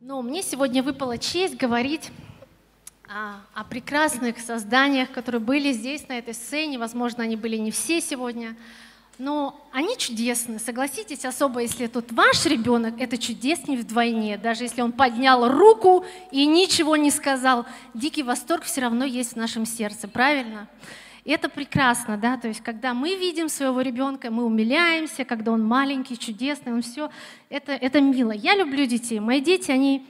Ну, мне сегодня выпала честь говорить о, о прекрасных созданиях, которые были здесь, на этой сцене. Возможно, они были не все сегодня, но они чудесны. Согласитесь, особо если тут ваш ребенок, это чудеснее вдвойне. Даже если он поднял руку и ничего не сказал, дикий восторг все равно есть в нашем сердце, правильно? Это прекрасно, да, то есть когда мы видим своего ребенка, мы умиляемся, когда он маленький, чудесный, он все, это, это мило. Я люблю детей, мои дети, они,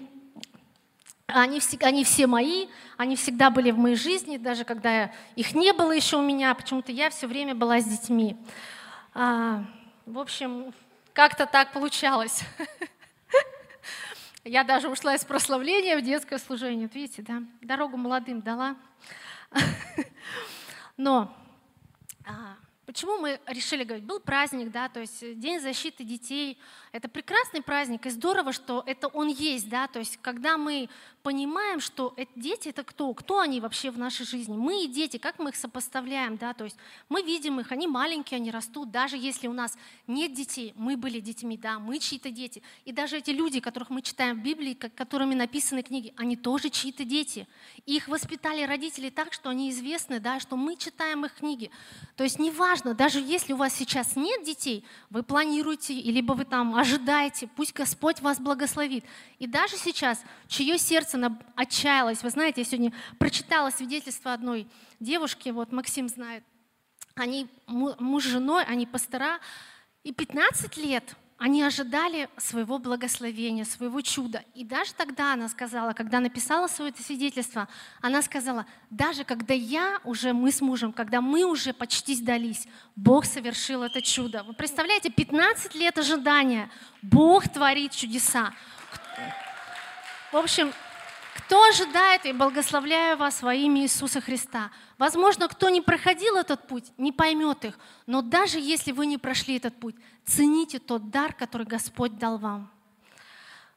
они, всегда, они все мои, они всегда были в моей жизни, даже когда их не было еще у меня, почему-то я все время была с детьми. А, в общем, как-то так получалось. Я даже ушла из прославления в детское служение. Видите, да? Дорогу молодым дала. Но а, почему мы решили говорить? Был праздник, да, то есть День защиты детей. Это прекрасный праздник, и здорово, что это он есть, да, то есть когда мы понимаем, что дети это кто, кто они вообще в нашей жизни. Мы и дети, как мы их сопоставляем, да, то есть мы видим их, они маленькие, они растут, даже если у нас нет детей, мы были детьми, да, мы чьи-то дети. И даже эти люди, которых мы читаем в Библии, которыми написаны книги, они тоже чьи-то дети. И их воспитали родители так, что они известны, да, что мы читаем их книги. То есть неважно, даже если у вас сейчас нет детей, вы планируете, либо вы там ожидаете, пусть Господь вас благословит. И даже сейчас, чье сердце сердце отчаялась. Вы знаете, я сегодня прочитала свидетельство одной девушки, вот Максим знает. Они муж с женой, они пастора, и 15 лет они ожидали своего благословения, своего чуда. И даже тогда она сказала, когда написала свое это свидетельство, она сказала, даже когда я уже, мы с мужем, когда мы уже почти сдались, Бог совершил это чудо. Вы представляете, 15 лет ожидания, Бог творит чудеса. В общем, кто ожидает и благословляю вас во имя Иисуса Христа. Возможно, кто не проходил этот путь, не поймет их, но даже если вы не прошли этот путь, цените тот дар, который Господь дал вам.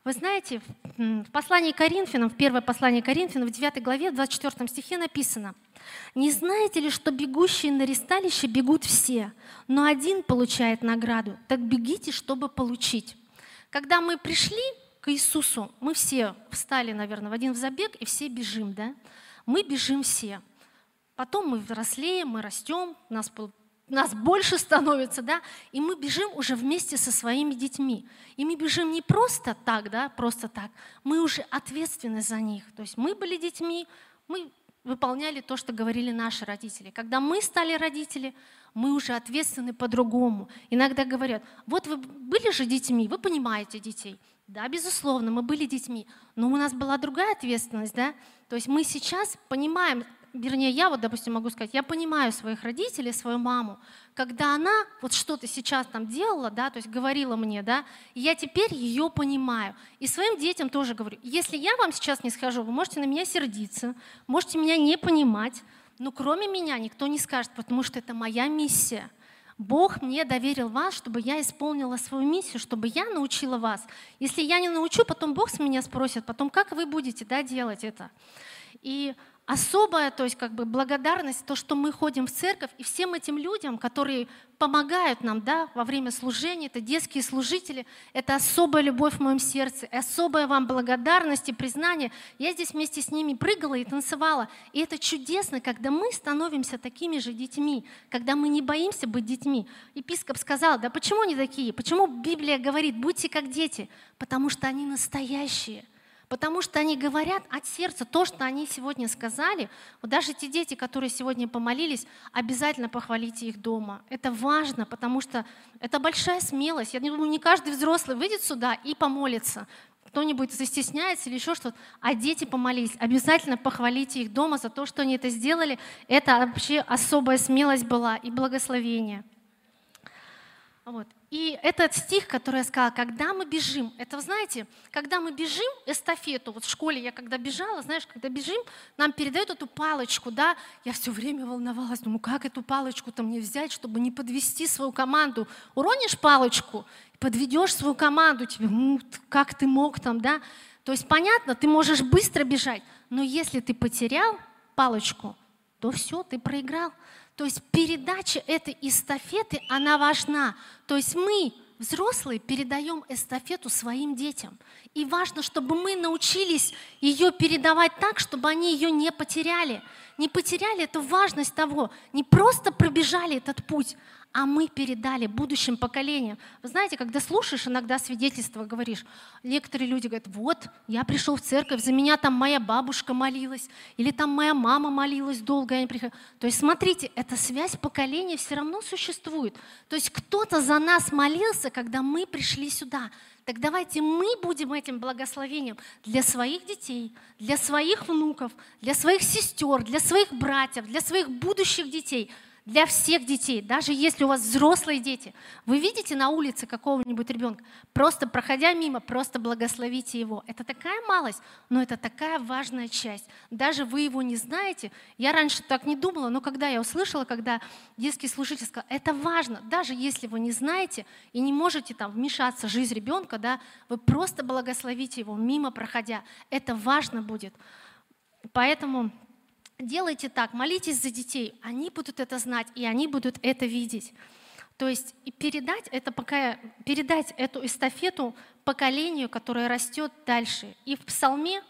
Вы знаете, в послании Коринфянам, в первое послание Коринфянам, в 9 главе, в 24 стихе написано, «Не знаете ли, что бегущие на ресталище бегут все, но один получает награду? Так бегите, чтобы получить». Когда мы пришли к Иисусу, мы все встали, наверное, в один забег, и все бежим, да? Мы бежим все. Потом мы взрослеем, мы растем, нас, нас больше становится, да? И мы бежим уже вместе со своими детьми. И мы бежим не просто так, да, просто так. Мы уже ответственны за них. То есть мы были детьми, мы выполняли то, что говорили наши родители. Когда мы стали родители, мы уже ответственны по-другому. Иногда говорят, вот вы были же детьми, вы понимаете детей. Да, безусловно, мы были детьми, но у нас была другая ответственность, да. То есть мы сейчас понимаем, вернее, я вот, допустим, могу сказать, я понимаю своих родителей, свою маму, когда она вот что-то сейчас там делала, да, то есть говорила мне, да, и я теперь ее понимаю. И своим детям тоже говорю, если я вам сейчас не скажу, вы можете на меня сердиться, можете меня не понимать, но кроме меня никто не скажет, потому что это моя миссия – Бог мне доверил вас, чтобы я исполнила свою миссию, чтобы я научила вас. Если я не научу, потом Бог с меня спросит, потом как вы будете да, делать это. И особая, то есть как бы благодарность, то, что мы ходим в церковь, и всем этим людям, которые помогают нам да, во время служения, это детские служители, это особая любовь в моем сердце, особая вам благодарность и признание. Я здесь вместе с ними прыгала и танцевала. И это чудесно, когда мы становимся такими же детьми, когда мы не боимся быть детьми. Епископ сказал, да почему они такие? Почему Библия говорит, будьте как дети? Потому что они настоящие – Потому что они говорят от сердца то, что они сегодня сказали. Вот даже те дети, которые сегодня помолились, обязательно похвалите их дома. Это важно, потому что это большая смелость. Я думаю, не каждый взрослый выйдет сюда и помолится. Кто-нибудь застесняется или еще что-то, а дети помолились. Обязательно похвалите их дома за то, что они это сделали. Это вообще особая смелость была и благословение. Вот. И этот стих, который я сказала, когда мы бежим, это, знаете, когда мы бежим эстафету, вот в школе я когда бежала, знаешь, когда бежим, нам передают эту палочку, да, я все время волновалась, думаю, как эту палочку-то мне взять, чтобы не подвести свою команду. Уронишь палочку, подведешь свою команду, тебе, ну, как ты мог там, да. То есть понятно, ты можешь быстро бежать, но если ты потерял палочку, то все, ты проиграл. То есть передача этой эстафеты, она важна. То есть мы, взрослые, передаем эстафету своим детям. И важно, чтобы мы научились ее передавать так, чтобы они ее не потеряли. Не потеряли эту важность того, не просто пробежали этот путь, а мы передали будущим поколениям. Вы знаете, когда слушаешь иногда свидетельства, говоришь, некоторые люди говорят, вот, я пришел в церковь, за меня там моя бабушка молилась, или там моя мама молилась долго, я не приходила. То есть смотрите, эта связь поколения все равно существует. То есть кто-то за нас молился, когда мы пришли сюда. Так давайте мы будем этим благословением для своих детей, для своих внуков, для своих сестер, для своих братьев, для своих будущих детей – для всех детей, даже если у вас взрослые дети. Вы видите на улице какого-нибудь ребенка, просто проходя мимо, просто благословите его. Это такая малость, но это такая важная часть. Даже вы его не знаете. Я раньше так не думала, но когда я услышала, когда детский служитель сказал, это важно, даже если вы не знаете и не можете там вмешаться в жизнь ребенка, да, вы просто благословите его, мимо проходя. Это важно будет. Поэтому делайте так, молитесь за детей, они будут это знать, и они будут это видеть. То есть и передать, это пока, передать эту эстафету поколению, которое растет дальше. И в Псалме,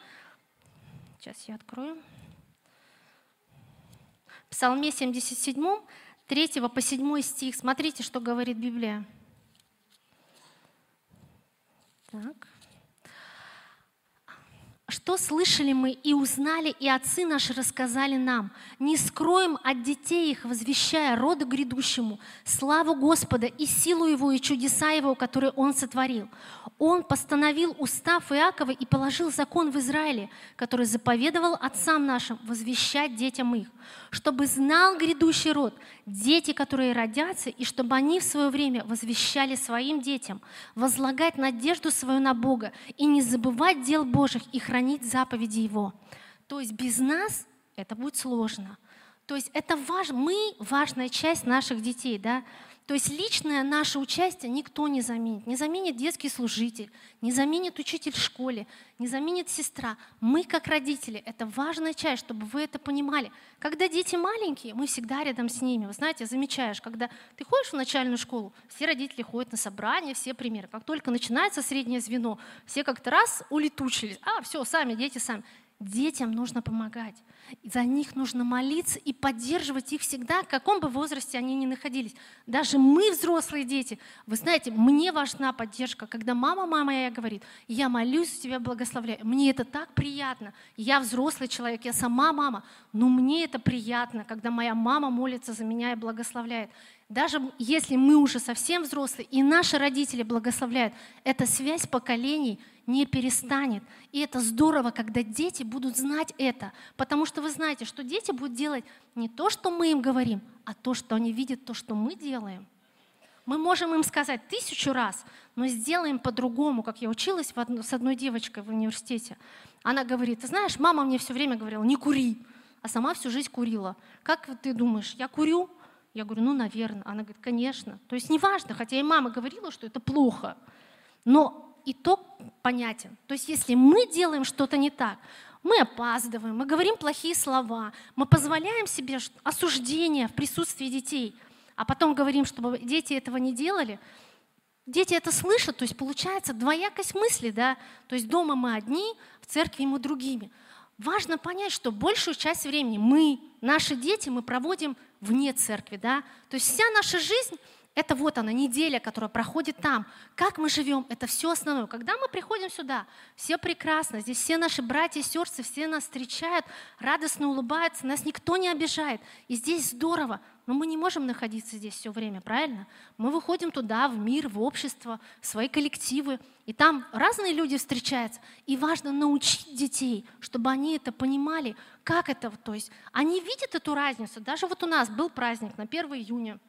сейчас я открою, в Псалме 77, 3 по 7 стих, смотрите, что говорит Библия. Так. Что слышали мы и узнали, и отцы наши рассказали нам. Не скроем от детей их, возвещая роду грядущему славу Господа и силу Его, и чудеса Его, которые Он сотворил. Он постановил устав Иакова и положил закон в Израиле, который заповедовал отцам нашим возвещать детям их, чтобы знал грядущий род, дети, которые родятся, и чтобы они в свое время возвещали своим детям, возлагать надежду свою на Бога и не забывать дел Божьих и хранить заповеди Его. То есть без нас это будет сложно. То есть это важ, мы важная часть наших детей, да. То есть личное наше участие никто не заменит. Не заменит детский служитель, не заменит учитель в школе, не заменит сестра. Мы, как родители, это важная часть, чтобы вы это понимали. Когда дети маленькие, мы всегда рядом с ними. Вы знаете, замечаешь, когда ты ходишь в начальную школу, все родители ходят на собрания, все примеры. Как только начинается среднее звено, все как-то раз улетучились. А, все, сами, дети сами. Детям нужно помогать. За них нужно молиться и поддерживать их всегда, в каком бы возрасте они ни находились. Даже мы, взрослые дети, вы знаете, мне важна поддержка. Когда мама, мама моя говорит, я молюсь, тебя благословляю. Мне это так приятно. Я взрослый человек, я сама мама, но мне это приятно, когда моя мама молится за меня и благословляет. Даже если мы уже совсем взрослые, и наши родители благословляют, эта связь поколений не перестанет. И это здорово, когда дети будут знать это. Потому что вы знаете, что дети будут делать не то, что мы им говорим, а то, что они видят, то, что мы делаем. Мы можем им сказать тысячу раз, но сделаем по-другому, как я училась с одной девочкой в университете. Она говорит, ты знаешь, мама мне все время говорила, не кури, а сама всю жизнь курила. Как ты думаешь, я курю? Я говорю, ну, наверное. Она говорит, конечно. То есть неважно, хотя и мама говорила, что это плохо, но итог понятен. То есть если мы делаем что-то не так, мы опаздываем, мы говорим плохие слова, мы позволяем себе осуждение в присутствии детей, а потом говорим, чтобы дети этого не делали, дети это слышат, то есть получается двоякость мысли, да, то есть дома мы одни, в церкви мы другими. Важно понять, что большую часть времени мы, наши дети, мы проводим вне церкви, да? То есть вся наша жизнь это вот она, неделя, которая проходит там. Как мы живем, это все основное. Когда мы приходим сюда, все прекрасно, здесь все наши братья и сестры, все нас встречают, радостно улыбаются, нас никто не обижает. И здесь здорово, но мы не можем находиться здесь все время, правильно? Мы выходим туда, в мир, в общество, в свои коллективы, и там разные люди встречаются. И важно научить детей, чтобы они это понимали, как это, то есть они видят эту разницу. Даже вот у нас был праздник на 1 июня,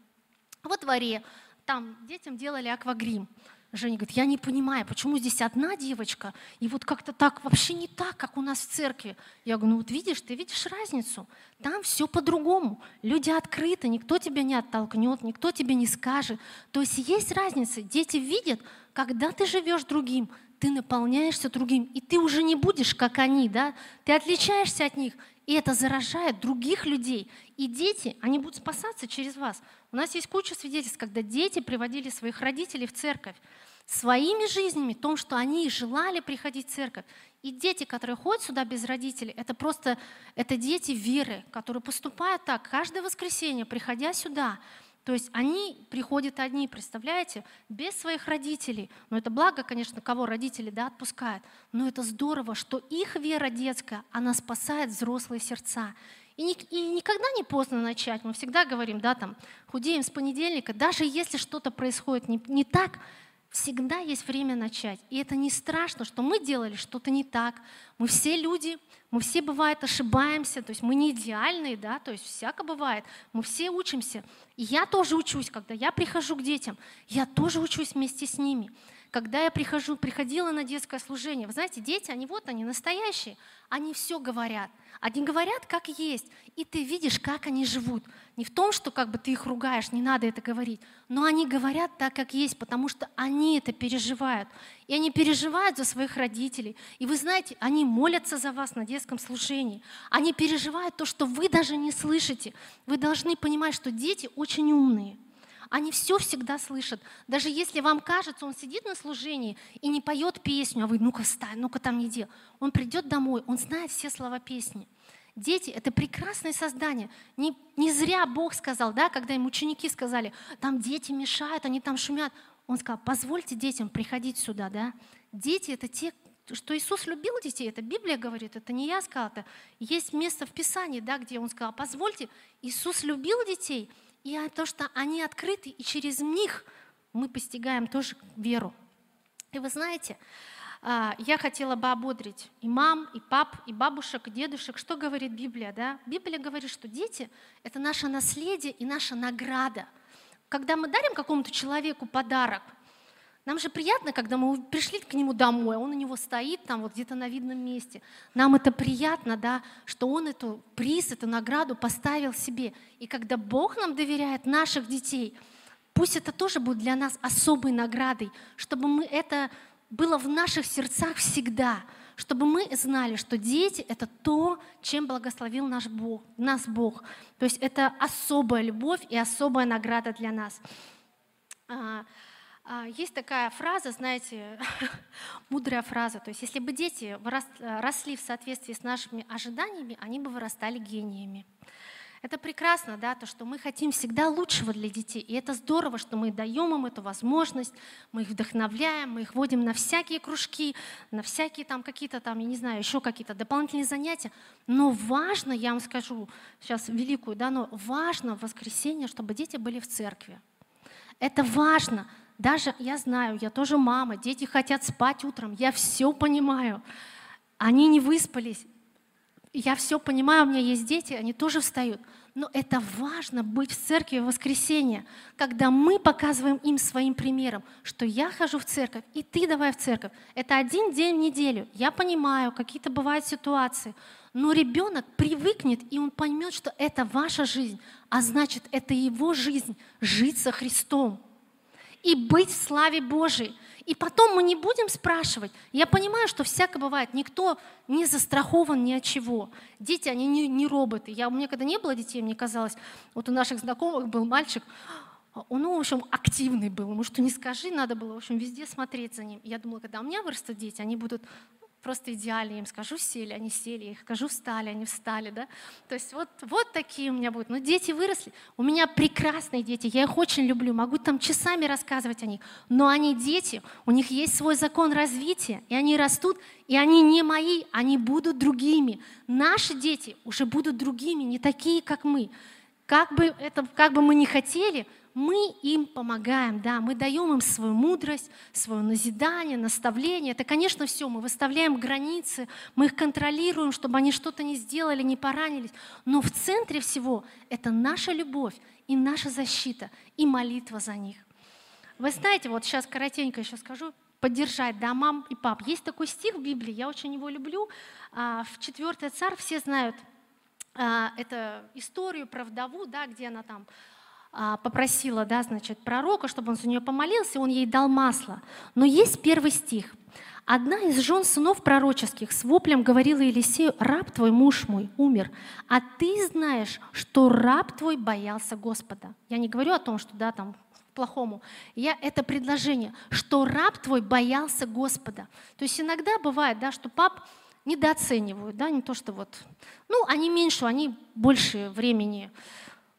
во дворе, там детям делали аквагрим. Женя говорит, я не понимаю, почему здесь одна девочка, и вот как-то так вообще не так, как у нас в церкви. Я говорю, ну вот видишь, ты видишь разницу. Там все по-другому. Люди открыты, никто тебя не оттолкнет, никто тебе не скажет. То есть есть разница. Дети видят, когда ты живешь другим, ты наполняешься другим, и ты уже не будешь как они, да? Ты отличаешься от них, и это заражает других людей. И дети, они будут спасаться через вас. У нас есть куча свидетельств, когда дети приводили своих родителей в церковь своими жизнями, том, что они желали приходить в церковь. И дети, которые ходят сюда без родителей, это просто это дети веры, которые поступают так каждое воскресенье, приходя сюда. То есть они приходят одни, представляете, без своих родителей. Но это благо, конечно, кого родители да, отпускают. Но это здорово, что их вера детская, она спасает взрослые сердца. И, ни, и никогда не поздно начать. Мы всегда говорим, да, там, худеем с понедельника. Даже если что-то происходит не, не так, Всегда есть время начать. И это не страшно, что мы делали что-то не так. Мы все люди, мы все, бывает, ошибаемся, то есть мы не идеальные, да, то есть всяко бывает. Мы все учимся. И я тоже учусь, когда я прихожу к детям, я тоже учусь вместе с ними. Когда я прихожу, приходила на детское служение, вы знаете, дети, они вот, они настоящие, они все говорят. Они говорят, как есть, и ты видишь, как они живут. Не в том, что как бы ты их ругаешь, не надо это говорить, но они говорят так, как есть, потому что они это переживают. И они переживают за своих родителей. И вы знаете, они молятся за вас на детском служении. Они переживают то, что вы даже не слышите. Вы должны понимать, что дети очень умные. Они все всегда слышат. Даже если вам кажется, он сидит на служении и не поет песню, а вы, ну-ка встань, ну-ка там делай. Он придет домой, он знает все слова песни. Дети — это прекрасное создание. Не, не зря Бог сказал, да, когда им ученики сказали, там дети мешают, они там шумят. Он сказал, позвольте детям приходить сюда, да. Дети — это те, что Иисус любил детей, это Библия говорит, это не я сказала, это есть место в Писании, да, где Он сказал, позвольте, Иисус любил детей — и то, что они открыты, и через них мы постигаем тоже веру. И вы знаете, а, я хотела бы ободрить и мам, и пап, и бабушек, и дедушек. Что говорит Библия? Да? Библия говорит, что дети — это наше наследие и наша награда. Когда мы дарим какому-то человеку подарок, нам же приятно, когда мы пришли к нему домой, он у него стоит там вот где-то на видном месте. Нам это приятно, да, что он эту приз, эту награду поставил себе. И когда Бог нам доверяет наших детей, пусть это тоже будет для нас особой наградой, чтобы мы это было в наших сердцах всегда, чтобы мы знали, что дети — это то, чем благословил наш Бог, нас Бог. То есть это особая любовь и особая награда для нас. А, есть такая фраза, знаете, мудрая фраза, то есть если бы дети росли в соответствии с нашими ожиданиями, они бы вырастали гениями. Это прекрасно, да, то, что мы хотим всегда лучшего для детей. И это здорово, что мы даем им эту возможность, мы их вдохновляем, мы их водим на всякие кружки, на всякие там какие-то там, я не знаю, еще какие-то дополнительные занятия. Но важно, я вам скажу сейчас великую, да, но важно в воскресенье, чтобы дети были в церкви. Это важно, даже я знаю, я тоже мама, дети хотят спать утром, я все понимаю. Они не выспались. Я все понимаю, у меня есть дети, они тоже встают. Но это важно быть в церкви в воскресенье, когда мы показываем им своим примером, что я хожу в церковь, и ты давай в церковь. Это один день в неделю. Я понимаю, какие-то бывают ситуации, но ребенок привыкнет, и он поймет, что это ваша жизнь, а значит, это его жизнь, жить со Христом и быть в славе Божией. И потом мы не будем спрашивать. Я понимаю, что всякое бывает. Никто не застрахован ни от чего. Дети, они не, не роботы. Я, у меня когда не было детей, мне казалось, вот у наших знакомых был мальчик, он, ну, в общем, активный был. Ему что не скажи, надо было, в общем, везде смотреть за ним. Я думала, когда у меня вырастут дети, они будут просто идеально. Я им скажу, сели, они сели, я их скажу, встали, они встали, да. То есть вот, вот такие у меня будут. Но дети выросли. У меня прекрасные дети, я их очень люблю, могу там часами рассказывать о них. Но они дети, у них есть свой закон развития, и они растут, и они не мои, они будут другими. Наши дети уже будут другими, не такие, как мы. Как бы, это, как бы мы ни хотели, мы им помогаем, да, мы даем им свою мудрость, свое назидание, наставление. Это, конечно, все, мы выставляем границы, мы их контролируем, чтобы они что-то не сделали, не поранились. Но в центре всего это наша любовь и наша защита, и молитва за них. Вы знаете, вот сейчас коротенько еще скажу, поддержать, да, мам и пап. Есть такой стих в Библии, я очень его люблю. А, в 4 царь все знают это историю про вдову, да, где она там а, попросила, да, значит, пророка, чтобы он за нее помолился, он ей дал масло. Но есть первый стих. Одна из жен сынов пророческих с воплем говорила Елисею, раб твой, муж мой, умер, а ты знаешь, что раб твой боялся Господа. Я не говорю о том, что да, там плохому. Я, это предложение, что раб твой боялся Господа. То есть иногда бывает, да, что пап недооценивают, да, не то, что вот, ну, они меньше, они больше времени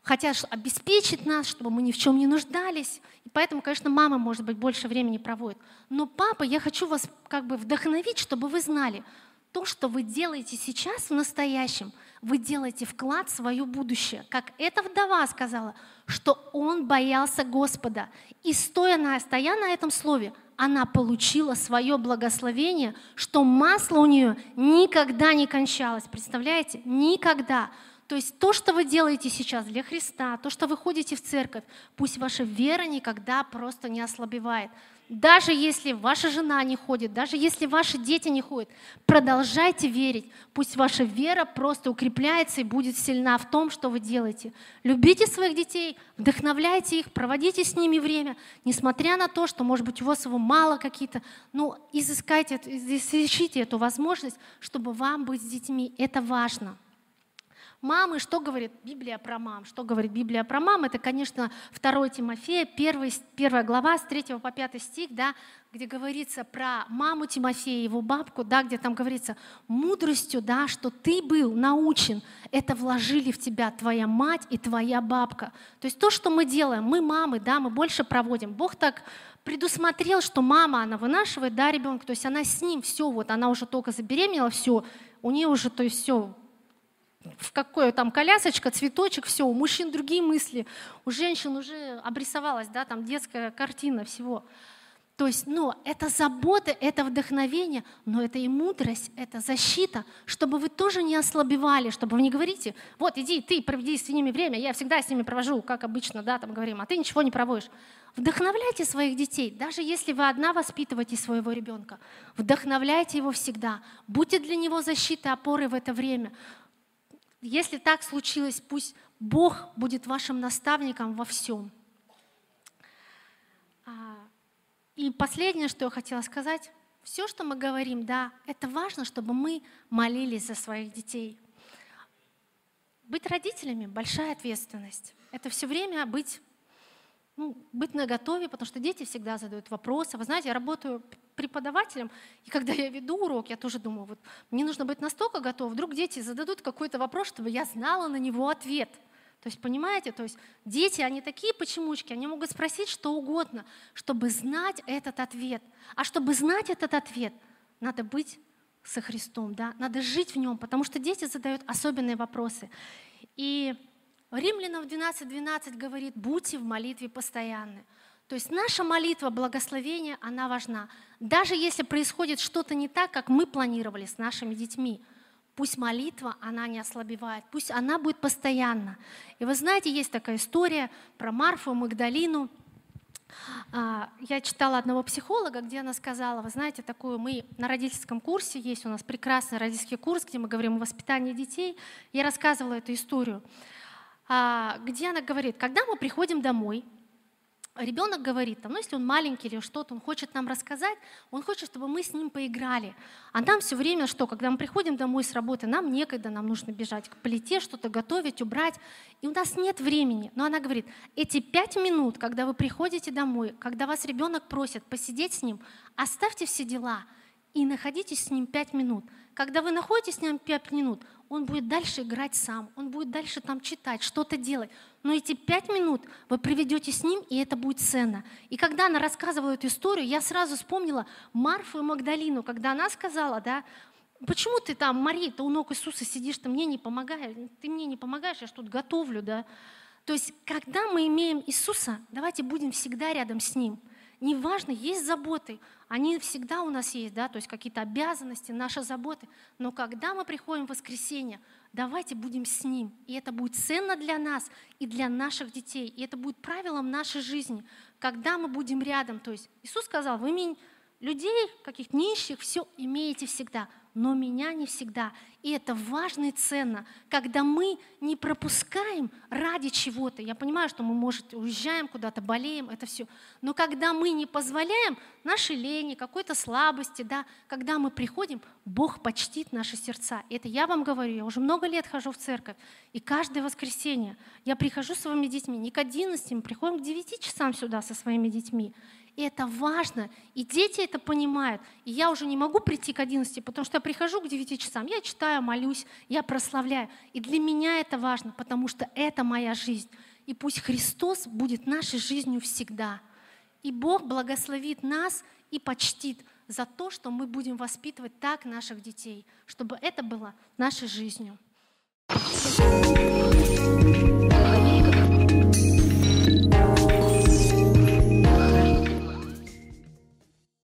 хотят обеспечить нас, чтобы мы ни в чем не нуждались. И поэтому, конечно, мама, может быть, больше времени проводит. Но папа, я хочу вас как бы вдохновить, чтобы вы знали, то, что вы делаете сейчас в настоящем, вы делаете вклад в свое будущее. Как эта вдова сказала, что он боялся Господа. И стоя на, стоя на этом слове, она получила свое благословение, что масло у нее никогда не кончалось. Представляете? Никогда. То есть то, что вы делаете сейчас для Христа, то, что вы ходите в церковь, пусть ваша вера никогда просто не ослабевает. Даже если ваша жена не ходит, даже если ваши дети не ходят, продолжайте верить. Пусть ваша вера просто укрепляется и будет сильна в том, что вы делаете. Любите своих детей, вдохновляйте их, проводите с ними время, несмотря на то, что, может быть, у вас его мало какие-то, ну, изыскайте, изыщите эту возможность, чтобы вам быть с детьми. Это важно. Мамы, что говорит Библия про мам? Что говорит Библия про мам? Это, конечно, 2 Тимофея, 1, 1 глава, с 3 по 5 стих, да, где говорится про маму Тимофея, его бабку, да, где там говорится, мудростью, да, что ты был научен, это вложили в тебя твоя мать и твоя бабка. То есть то, что мы делаем, мы мамы, да, мы больше проводим. Бог так предусмотрел, что мама, она вынашивает, да, ребенка, то есть она с ним все, вот она уже только забеременела, все, у нее уже, то есть все, в какое там колясочка, цветочек, все, у мужчин другие мысли, у женщин уже обрисовалась, да, там детская картина всего. То есть, ну, это забота, это вдохновение, но это и мудрость, это защита, чтобы вы тоже не ослабевали, чтобы вы не говорите, вот иди ты, проведи с ними время, я всегда с ними провожу, как обычно, да, там говорим, а ты ничего не проводишь. Вдохновляйте своих детей, даже если вы одна воспитываете своего ребенка, вдохновляйте его всегда, будьте для него защитой, опорой в это время. Если так случилось, пусть Бог будет вашим наставником во всем. А, и последнее, что я хотела сказать, все, что мы говорим, да, это важно, чтобы мы молились за своих детей. Быть родителями – большая ответственность. Это все время быть ну, быть наготове, потому что дети всегда задают вопросы. Вы знаете, я работаю преподавателем, и когда я веду урок, я тоже думаю, вот мне нужно быть настолько готов, вдруг дети зададут какой-то вопрос, чтобы я знала на него ответ. То есть, понимаете, то есть дети, они такие почемучки, они могут спросить что угодно, чтобы знать этот ответ. А чтобы знать этот ответ, надо быть со Христом, да? надо жить в нем, потому что дети задают особенные вопросы. И Римлянам 12.12 12 говорит, будьте в молитве постоянны. То есть наша молитва, благословение, она важна. Даже если происходит что-то не так, как мы планировали с нашими детьми, пусть молитва, она не ослабевает, пусть она будет постоянно. И вы знаете, есть такая история про Марфу Магдалину. А, я читала одного психолога, где она сказала, вы знаете, такую мы на родительском курсе, есть у нас прекрасный родительский курс, где мы говорим о воспитании детей. Я рассказывала эту историю. А, где она говорит, когда мы приходим домой, ребенок говорит, там, ну, если он маленький или что-то, он хочет нам рассказать, он хочет, чтобы мы с ним поиграли. А нам все время что, когда мы приходим домой с работы, нам некогда, нам нужно бежать к плите, что-то готовить, убрать, и у нас нет времени. Но она говорит, эти пять минут, когда вы приходите домой, когда вас ребенок просит посидеть с ним, оставьте все дела и находитесь с ним пять минут. Когда вы находитесь с ним пять минут, он будет дальше играть сам, он будет дальше там читать, что-то делать. Но эти пять минут вы проведете с ним, и это будет ценно. И когда она рассказывала эту историю, я сразу вспомнила Марфу и Магдалину, когда она сказала, да, почему ты там, Мария, ты у ног Иисуса сидишь, ты мне не помогаешь, ты мне не помогаешь, я что тут готовлю, да. То есть, когда мы имеем Иисуса, давайте будем всегда рядом с Ним – Неважно, есть заботы, они всегда у нас есть, да, то есть какие-то обязанности, наши заботы. Но когда мы приходим в воскресенье, давайте будем с Ним. И это будет ценно для нас и для наших детей. И это будет правилом нашей жизни. Когда мы будем рядом, то есть Иисус сказал, вы людей, каких нищих, все имеете всегда. Но меня не всегда. И это важно и ценно, когда мы не пропускаем ради чего-то. Я понимаю, что мы, может, уезжаем куда-то, болеем, это все. Но когда мы не позволяем нашей лени, какой-то слабости, да, когда мы приходим, Бог почтит наши сердца. Это я вам говорю, я уже много лет хожу в церковь, и каждое воскресенье я прихожу с своими детьми, не к 11, мы приходим к 9 часам сюда со своими детьми. И это важно. И дети это понимают. И я уже не могу прийти к 11, потому что я прихожу к 9 часам, я читаю, молюсь, я прославляю. И для меня это важно, потому что это моя жизнь. И пусть Христос будет нашей жизнью всегда. И Бог благословит нас и почтит за то, что мы будем воспитывать так наших детей, чтобы это было нашей жизнью.